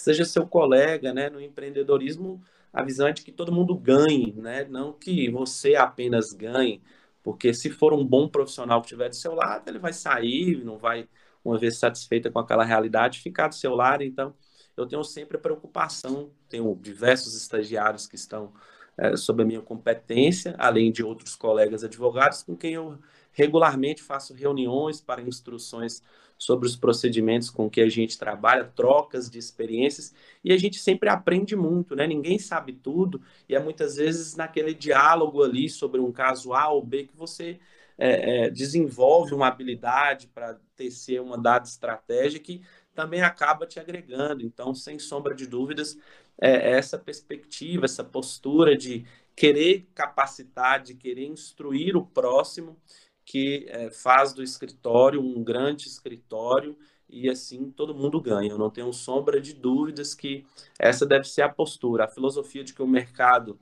que seja seu colega, né? No empreendedorismo, a visão é de que todo mundo ganhe, né? Não que você apenas ganhe, porque se for um bom profissional que estiver do seu lado, ele vai sair, não vai, uma vez satisfeita com aquela realidade, ficar do seu lado. Então, eu tenho sempre a preocupação, tenho diversos estagiários que estão é, sob a minha competência, além de outros colegas advogados com quem eu regularmente faço reuniões para instruções sobre os procedimentos com que a gente trabalha, trocas de experiências, e a gente sempre aprende muito, né? Ninguém sabe tudo, e é muitas vezes naquele diálogo ali sobre um caso A ou B que você é, é, desenvolve uma habilidade para tecer uma dada estratégia que também acaba te agregando. Então, sem sombra de dúvidas, é, essa perspectiva, essa postura de querer capacitar, de querer instruir o próximo, que é, faz do escritório um grande escritório e assim todo mundo ganha. Eu não tenho sombra de dúvidas que essa deve ser a postura, a filosofia de que o mercado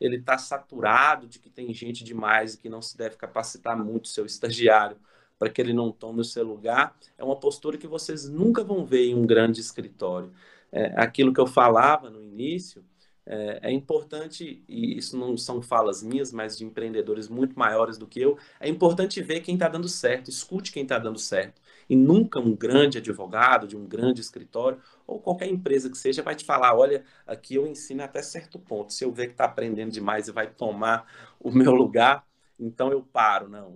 ele está saturado, de que tem gente demais e que não se deve capacitar muito seu estagiário para que ele não tome o seu lugar, é uma postura que vocês nunca vão ver em um grande escritório. É, aquilo que eu falava no início, é, é, importante, e isso não são falas minhas, mas de empreendedores muito maiores do que eu, é importante ver quem está dando certo, escute quem está dando certo. E nunca um grande advogado de um grande escritório, ou qualquer empresa que seja, vai te falar: olha, aqui eu ensino até certo ponto. Se eu ver que está aprendendo demais e vai tomar o meu lugar, então eu paro. Não,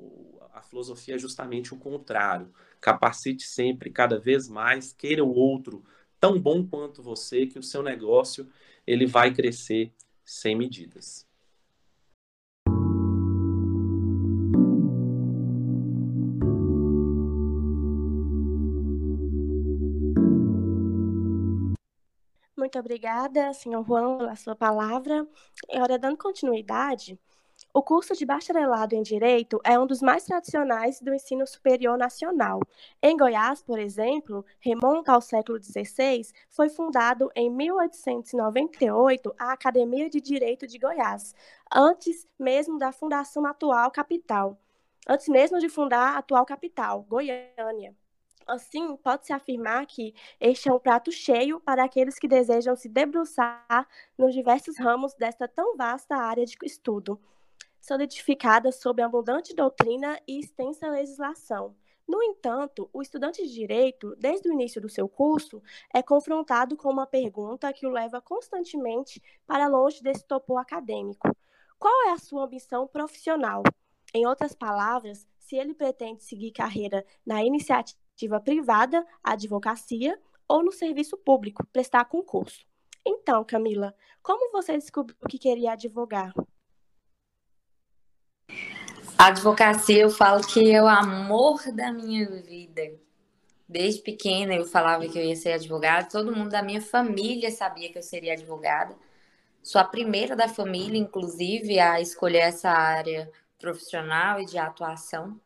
a filosofia é justamente o contrário. Capacite sempre, cada vez mais, queira o outro tão bom quanto você, que o seu negócio ele vai crescer sem medidas. Muito obrigada, senhor Juan, pela sua palavra. Agora, dando continuidade, o curso de bacharelado em Direito é um dos mais tradicionais do ensino superior nacional. Em Goiás, por exemplo, remonta ao século XVI, foi fundado em 1898 a Academia de Direito de Goiás, antes mesmo da fundação atual capital. Antes mesmo de fundar a atual capital, Goiânia. Assim, pode-se afirmar que este é um prato cheio para aqueles que desejam se debruçar nos diversos ramos desta tão vasta área de estudo solidificada sob abundante doutrina e extensa legislação. No entanto, o estudante de direito, desde o início do seu curso, é confrontado com uma pergunta que o leva constantemente para longe desse topo acadêmico: qual é a sua ambição profissional? Em outras palavras, se ele pretende seguir carreira na iniciativa privada, advocacia, ou no serviço público, prestar concurso. Então, Camila, como você descobriu que queria advogar? Advocacia, eu falo que é o amor da minha vida. Desde pequena eu falava que eu ia ser advogada, todo mundo da minha família sabia que eu seria advogada. Sou a primeira da família, inclusive, a escolher essa área profissional e de atuação.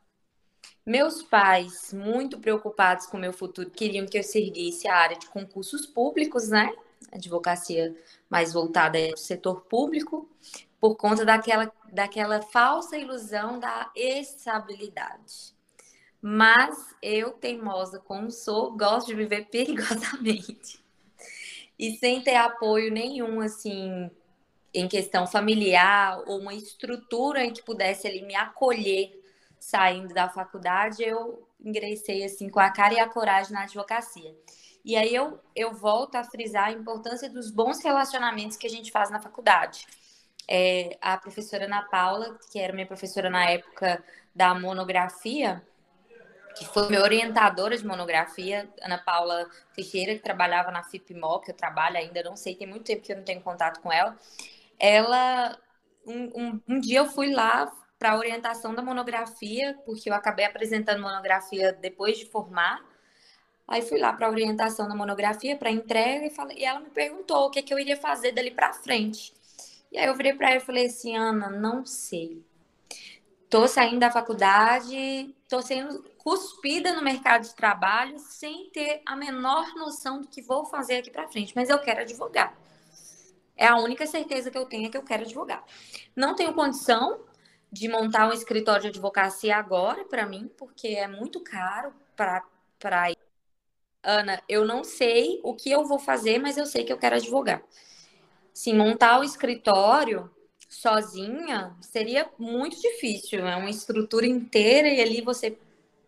Meus pais, muito preocupados com o meu futuro, queriam que eu seguisse a área de concursos públicos, né? Advocacia mais voltada ao setor público por conta daquela, daquela falsa ilusão da estabilidade. Mas eu, teimosa como sou, gosto de viver perigosamente. E sem ter apoio nenhum, assim, em questão familiar ou uma estrutura em que pudesse ali me acolher saindo da faculdade, eu ingressei assim com a cara e a coragem na advocacia. E aí eu, eu volto a frisar a importância dos bons relacionamentos que a gente faz na faculdade é, a professora Ana Paula, que era minha professora na época da monografia, que foi minha orientadora de monografia, Ana Paula Teixeira, que trabalhava na FIPMO, que eu trabalho ainda, não sei, tem muito tempo que eu não tenho contato com ela. Ela, um, um, um dia eu fui lá para a orientação da monografia, porque eu acabei apresentando monografia depois de formar. Aí fui lá para a orientação da monografia, para entrega, e, falei, e ela me perguntou o que, que eu iria fazer dali para frente. E aí eu virei para ela e falei assim, Ana, não sei. Tô saindo da faculdade, tô sendo cuspida no mercado de trabalho sem ter a menor noção do que vou fazer aqui para frente, mas eu quero advogar. É a única certeza que eu tenho é que eu quero advogar. Não tenho condição de montar um escritório de advocacia agora para mim, porque é muito caro para Ana, eu não sei o que eu vou fazer, mas eu sei que eu quero advogar. Sim, montar o escritório sozinha seria muito difícil, é uma estrutura inteira e ali você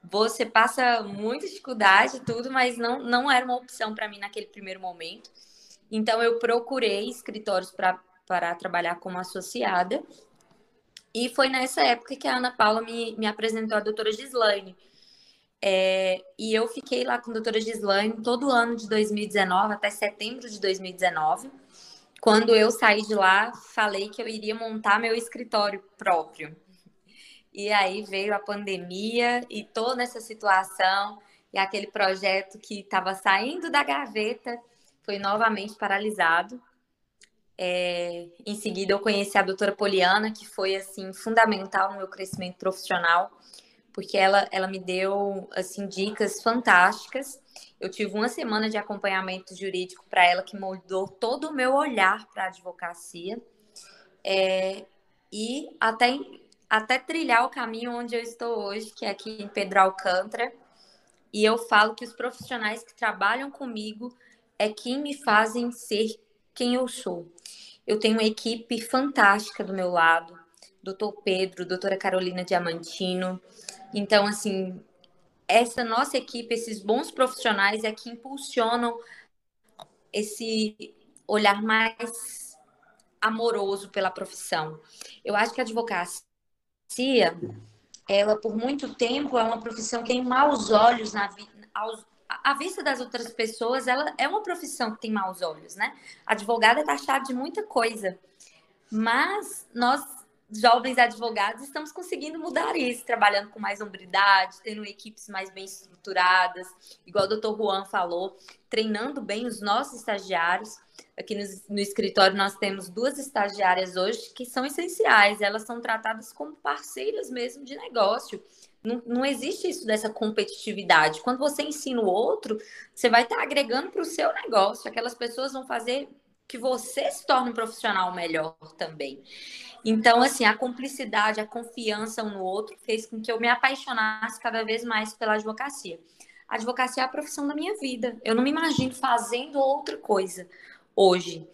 você passa muita dificuldade tudo, mas não não era uma opção para mim naquele primeiro momento. Então eu procurei escritórios para para trabalhar como associada. E foi nessa época que a Ana Paula me, me apresentou a doutora Gislaine. É, e eu fiquei lá com a doutora Gislaine todo ano de 2019, até setembro de 2019. Quando eu saí de lá, falei que eu iria montar meu escritório próprio. E aí veio a pandemia e toda essa situação e aquele projeto que estava saindo da gaveta foi novamente paralisado. É, em seguida, eu conheci a doutora Poliana, que foi assim fundamental no meu crescimento profissional, porque ela, ela me deu assim dicas fantásticas. Eu tive uma semana de acompanhamento jurídico para ela que moldou todo o meu olhar para a advocacia é, e até, até trilhar o caminho onde eu estou hoje, que é aqui em Pedro Alcântara. E eu falo que os profissionais que trabalham comigo é quem me fazem ser quem eu sou. Eu tenho uma equipe fantástica do meu lado, doutor Pedro, doutora Carolina Diamantino. Então, assim, essa nossa equipe, esses bons profissionais é que impulsionam esse olhar mais amoroso pela profissão. Eu acho que a advocacia, ela por muito tempo é uma profissão que tem maus olhos na vida, à vista das outras pessoas, ela é uma profissão que tem maus olhos, né? Advogada é taxada de muita coisa. Mas nós, jovens advogados, estamos conseguindo mudar isso, trabalhando com mais hombridade, tendo equipes mais bem estruturadas, igual o doutor Juan falou, treinando bem os nossos estagiários. Aqui no, no escritório nós temos duas estagiárias hoje que são essenciais, elas são tratadas como parceiras mesmo de negócio não, não existe isso dessa competitividade. Quando você ensina o outro, você vai estar agregando para o seu negócio. Aquelas pessoas vão fazer que você se torne um profissional melhor também. Então, assim, a cumplicidade, a confiança um no outro fez com que eu me apaixonasse cada vez mais pela advocacia. A advocacia é a profissão da minha vida. Eu não me imagino fazendo outra coisa hoje.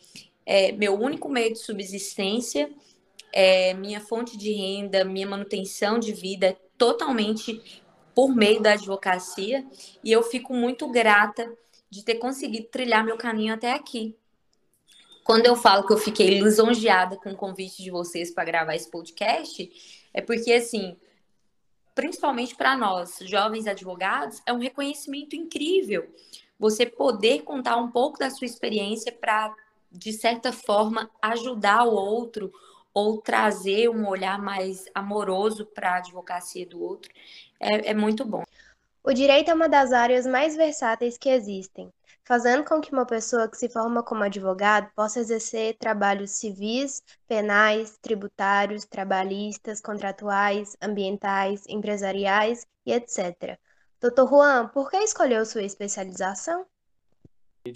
É, meu único meio de subsistência, é, minha fonte de renda, minha manutenção de vida é totalmente por meio da advocacia e eu fico muito grata de ter conseguido trilhar meu caminho até aqui. Quando eu falo que eu fiquei lisonjeada com o convite de vocês para gravar esse podcast, é porque assim, principalmente para nós, jovens advogados, é um reconhecimento incrível. Você poder contar um pouco da sua experiência para de certa forma ajudar o outro ou trazer um olhar mais amoroso para a advocacia do outro, é, é muito bom. O direito é uma das áreas mais versáteis que existem, fazendo com que uma pessoa que se forma como advogado possa exercer trabalhos civis, penais, tributários, trabalhistas, contratuais, ambientais, empresariais e etc. Doutor Juan, por que escolheu sua especialização?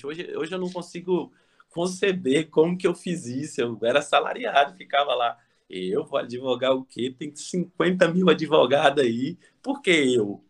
Hoje, hoje eu não consigo conceber como que eu fiz isso. Eu era salariado, ficava lá. Eu vou advogar o quê? Tem 50 mil advogados aí. Por que eu?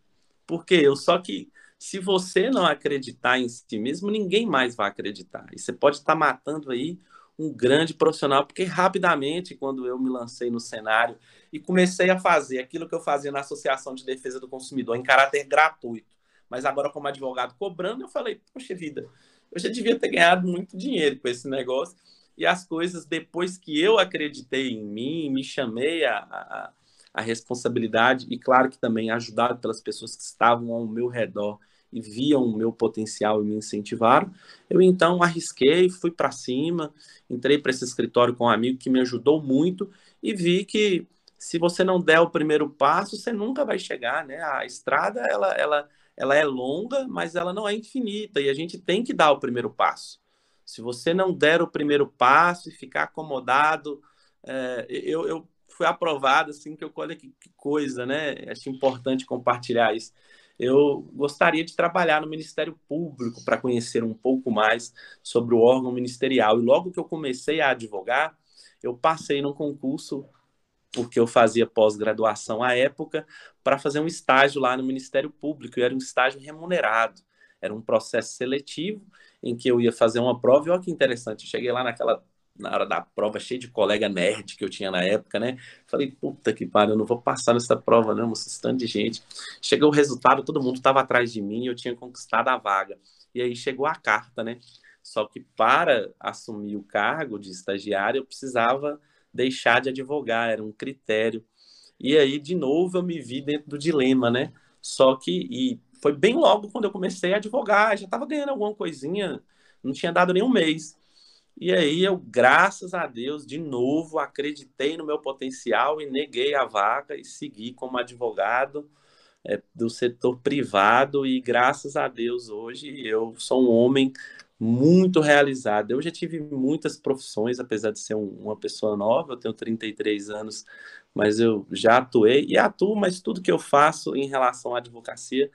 Por que eu? Só que se você não acreditar em si mesmo, ninguém mais vai acreditar. E você pode estar matando aí um grande profissional, porque rapidamente, quando eu me lancei no cenário e comecei a fazer aquilo que eu fazia na Associação de Defesa do Consumidor em caráter gratuito, mas agora como advogado cobrando, eu falei, poxa vida, eu já devia ter ganhado muito dinheiro com esse negócio. E as coisas, depois que eu acreditei em mim, me chamei a, a, a responsabilidade, e claro que também ajudado pelas pessoas que estavam ao meu redor e viam o meu potencial e me incentivaram, eu então arrisquei, fui para cima, entrei para esse escritório com um amigo que me ajudou muito e vi que se você não der o primeiro passo, você nunca vai chegar, né? A estrada, ela, ela, ela é longa, mas ela não é infinita e a gente tem que dar o primeiro passo. Se você não der o primeiro passo e ficar acomodado, é, eu, eu fui aprovado, assim, que eu, olha que, que coisa, né? Acho importante compartilhar isso. Eu gostaria de trabalhar no Ministério Público para conhecer um pouco mais sobre o órgão ministerial. E logo que eu comecei a advogar, eu passei no concurso porque eu fazia pós-graduação à época, para fazer um estágio lá no Ministério Público, e era um estágio remunerado. Era um processo seletivo em que eu ia fazer uma prova, e olha que interessante, eu cheguei lá naquela na hora da prova, cheio de colega nerd que eu tinha na época, né? Falei, puta que pariu, eu não vou passar nessa prova, não, esse tanto de gente. Chegou o resultado, todo mundo estava atrás de mim, eu tinha conquistado a vaga. E aí chegou a carta, né? Só que para assumir o cargo de estagiário, eu precisava deixar de advogar, era um critério. E aí, de novo, eu me vi dentro do dilema, né? Só que, e foi bem logo quando eu comecei a advogar, já estava ganhando alguma coisinha, não tinha dado nem um mês. E aí eu, graças a Deus, de novo acreditei no meu potencial e neguei a vaga e segui como advogado é, do setor privado. E graças a Deus hoje eu sou um homem muito realizado. Eu já tive muitas profissões, apesar de ser um, uma pessoa nova, eu tenho 33 anos, mas eu já atuei e atuo, mas tudo que eu faço em relação à advocacia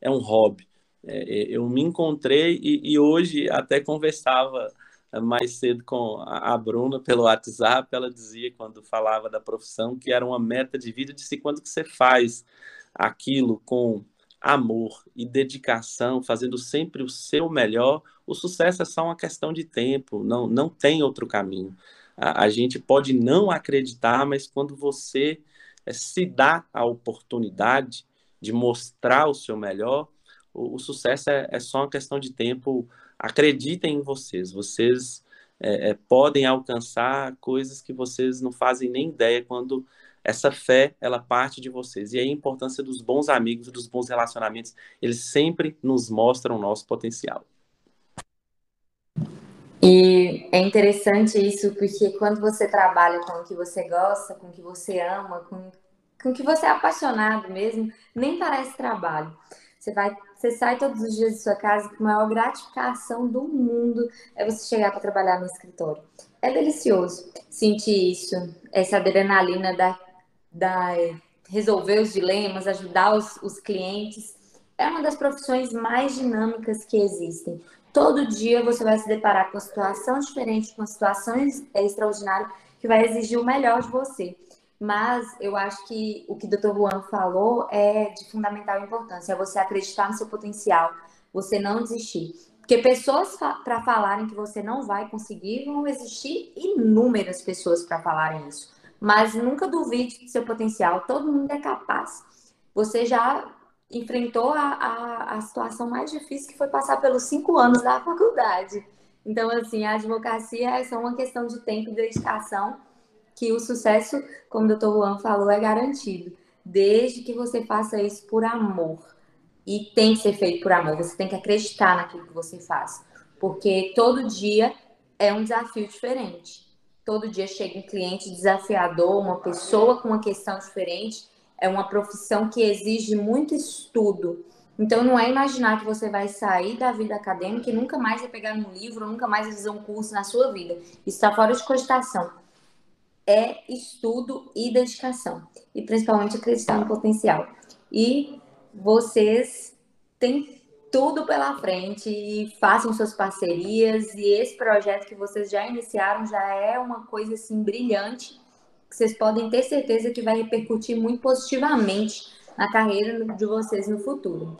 é um hobby. É, é eu me encontrei e, e hoje até conversava mais cedo com a Bruna pelo WhatsApp, ela dizia quando falava da profissão que era uma meta de vida, de se quando que você faz aquilo com amor e dedicação, fazendo sempre o seu melhor, o sucesso é só uma questão de tempo, não, não tem outro caminho. A, a gente pode não acreditar, mas quando você é, se dá a oportunidade de mostrar o seu melhor, o, o sucesso é, é só uma questão de tempo acreditem em vocês. Vocês é, é, podem alcançar coisas que vocês não fazem nem ideia quando essa fé ela parte de vocês. E a importância dos bons amigos, dos bons relacionamentos, eles sempre nos mostram o nosso potencial. E é interessante isso, porque quando você trabalha com o que você gosta, com o que você ama, com, com o que você é apaixonado mesmo, nem parece trabalho. Você vai, você sai todos os dias de sua casa com a maior gratificação do mundo é você chegar para trabalhar no escritório. É delicioso sentir isso, essa adrenalina da, da resolver os dilemas, ajudar os, os clientes. É uma das profissões mais dinâmicas que existem. Todo dia você vai se deparar com uma situação diferente, com situações extraordinárias que vai exigir o melhor de você. Mas eu acho que o que o Dr. Juan falou é de fundamental importância, é você acreditar no seu potencial, você não desistir. Porque pessoas fa para falarem que você não vai conseguir, vão existir inúmeras pessoas para falarem isso. Mas nunca duvide do seu potencial, todo mundo é capaz. Você já enfrentou a, a, a situação mais difícil que foi passar pelos cinco anos da faculdade. Então, assim, a advocacia é só uma questão de tempo e dedicação que o sucesso, como o Dr. Juan falou, é garantido, desde que você faça isso por amor. E tem que ser feito por amor, você tem que acreditar naquilo que você faz, porque todo dia é um desafio diferente. Todo dia chega um cliente desafiador, uma pessoa com uma questão diferente, é uma profissão que exige muito estudo. Então, não é imaginar que você vai sair da vida acadêmica e nunca mais vai pegar um livro, nunca mais vai fazer um curso na sua vida. Isso está fora de cogitação é estudo e dedicação, e principalmente acreditar no potencial. E vocês têm tudo pela frente e façam suas parcerias e esse projeto que vocês já iniciaram já é uma coisa assim brilhante que vocês podem ter certeza que vai repercutir muito positivamente na carreira de vocês no futuro.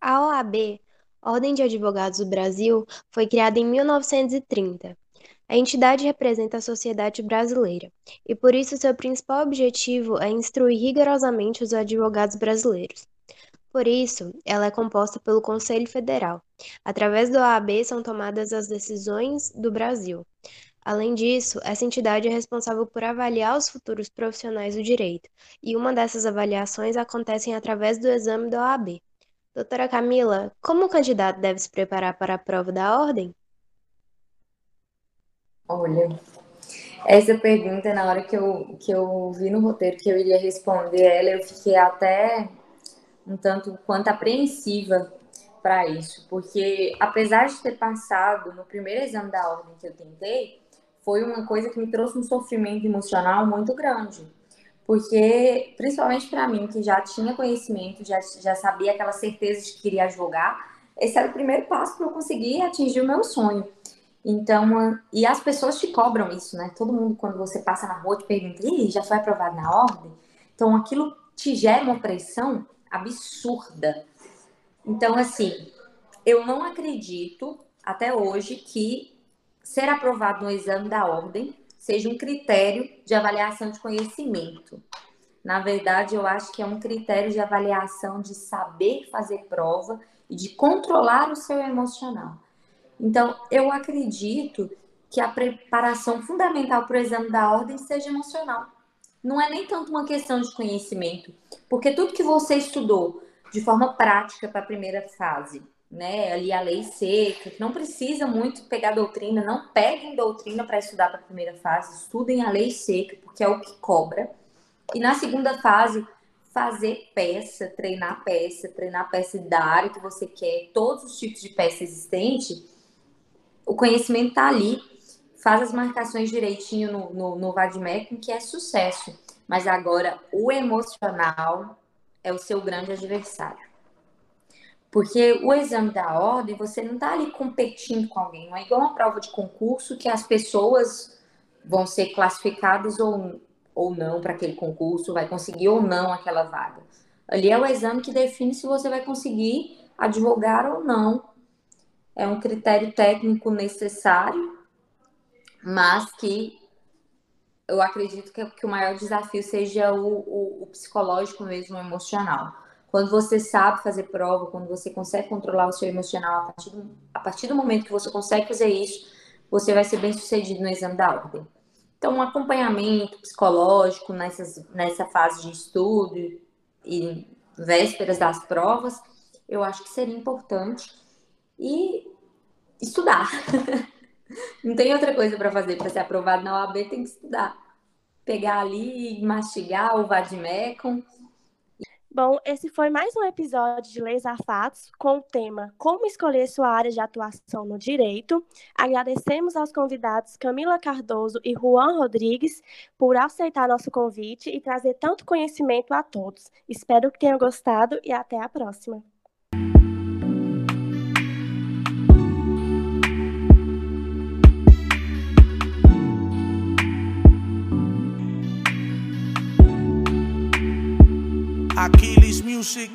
A OAB Ordem de Advogados do Brasil foi criada em 1930. A entidade representa a sociedade brasileira e, por isso, seu principal objetivo é instruir rigorosamente os advogados brasileiros. Por isso, ela é composta pelo Conselho Federal. Através do OAB são tomadas as decisões do Brasil. Além disso, essa entidade é responsável por avaliar os futuros profissionais do direito, e uma dessas avaliações acontece através do exame do OAB. Doutora Camila, como o candidato deve se preparar para a prova da ordem? Olha, essa pergunta, na hora que eu, que eu vi no roteiro que eu iria responder ela, eu fiquei até um tanto quanto apreensiva para isso, porque apesar de ter passado no primeiro exame da ordem que eu tentei, foi uma coisa que me trouxe um sofrimento emocional muito grande porque, principalmente para mim, que já tinha conhecimento, já, já sabia aquela certeza de que queria advogar, esse era o primeiro passo para eu conseguir atingir o meu sonho. Então, e as pessoas te cobram isso, né? Todo mundo, quando você passa na rua, te pergunta, Ih, já foi aprovado na ordem? Então, aquilo te gera uma pressão absurda. Então, assim, eu não acredito até hoje que ser aprovado no exame da ordem seja um critério de avaliação de conhecimento. Na verdade, eu acho que é um critério de avaliação de saber fazer prova e de controlar o seu emocional. Então, eu acredito que a preparação fundamental para o exame da ordem seja emocional. Não é nem tanto uma questão de conhecimento, porque tudo que você estudou de forma prática para a primeira fase, né, ali a lei seca, não precisa muito pegar doutrina, não peguem doutrina para estudar para a primeira fase, estudem a lei seca, porque é o que cobra. E na segunda fase, fazer peça, treinar peça, treinar peça da área que você quer, todos os tipos de peça existente, o conhecimento está ali, faz as marcações direitinho no, no, no Vadmecum, que é sucesso. Mas agora, o emocional é o seu grande adversário. Porque o exame da ordem, você não está ali competindo com alguém. Não é igual uma prova de concurso que as pessoas vão ser classificadas ou, ou não para aquele concurso, vai conseguir ou não aquela vaga. Ali é o exame que define se você vai conseguir advogar ou não é um critério técnico necessário, mas que eu acredito que, que o maior desafio seja o, o, o, psicológico mesmo, o emocional. Quando você sabe fazer prova, quando você consegue controlar o seu emocional, a partir, do, a partir do momento que você consegue fazer isso, você vai ser bem sucedido no exame da ordem. Então, um acompanhamento psicológico nessas, nessa fase de estudo e vésperas das provas, eu acho que seria importante e estudar. Não tem outra coisa para fazer para ser aprovado na OAB, tem que estudar. Pegar ali mastigar o vademecum. Bom, esse foi mais um episódio de Leis a Fatos com o tema Como escolher sua área de atuação no direito. Agradecemos aos convidados Camila Cardoso e Juan Rodrigues por aceitar nosso convite e trazer tanto conhecimento a todos. Espero que tenham gostado e até a próxima. Achilles music.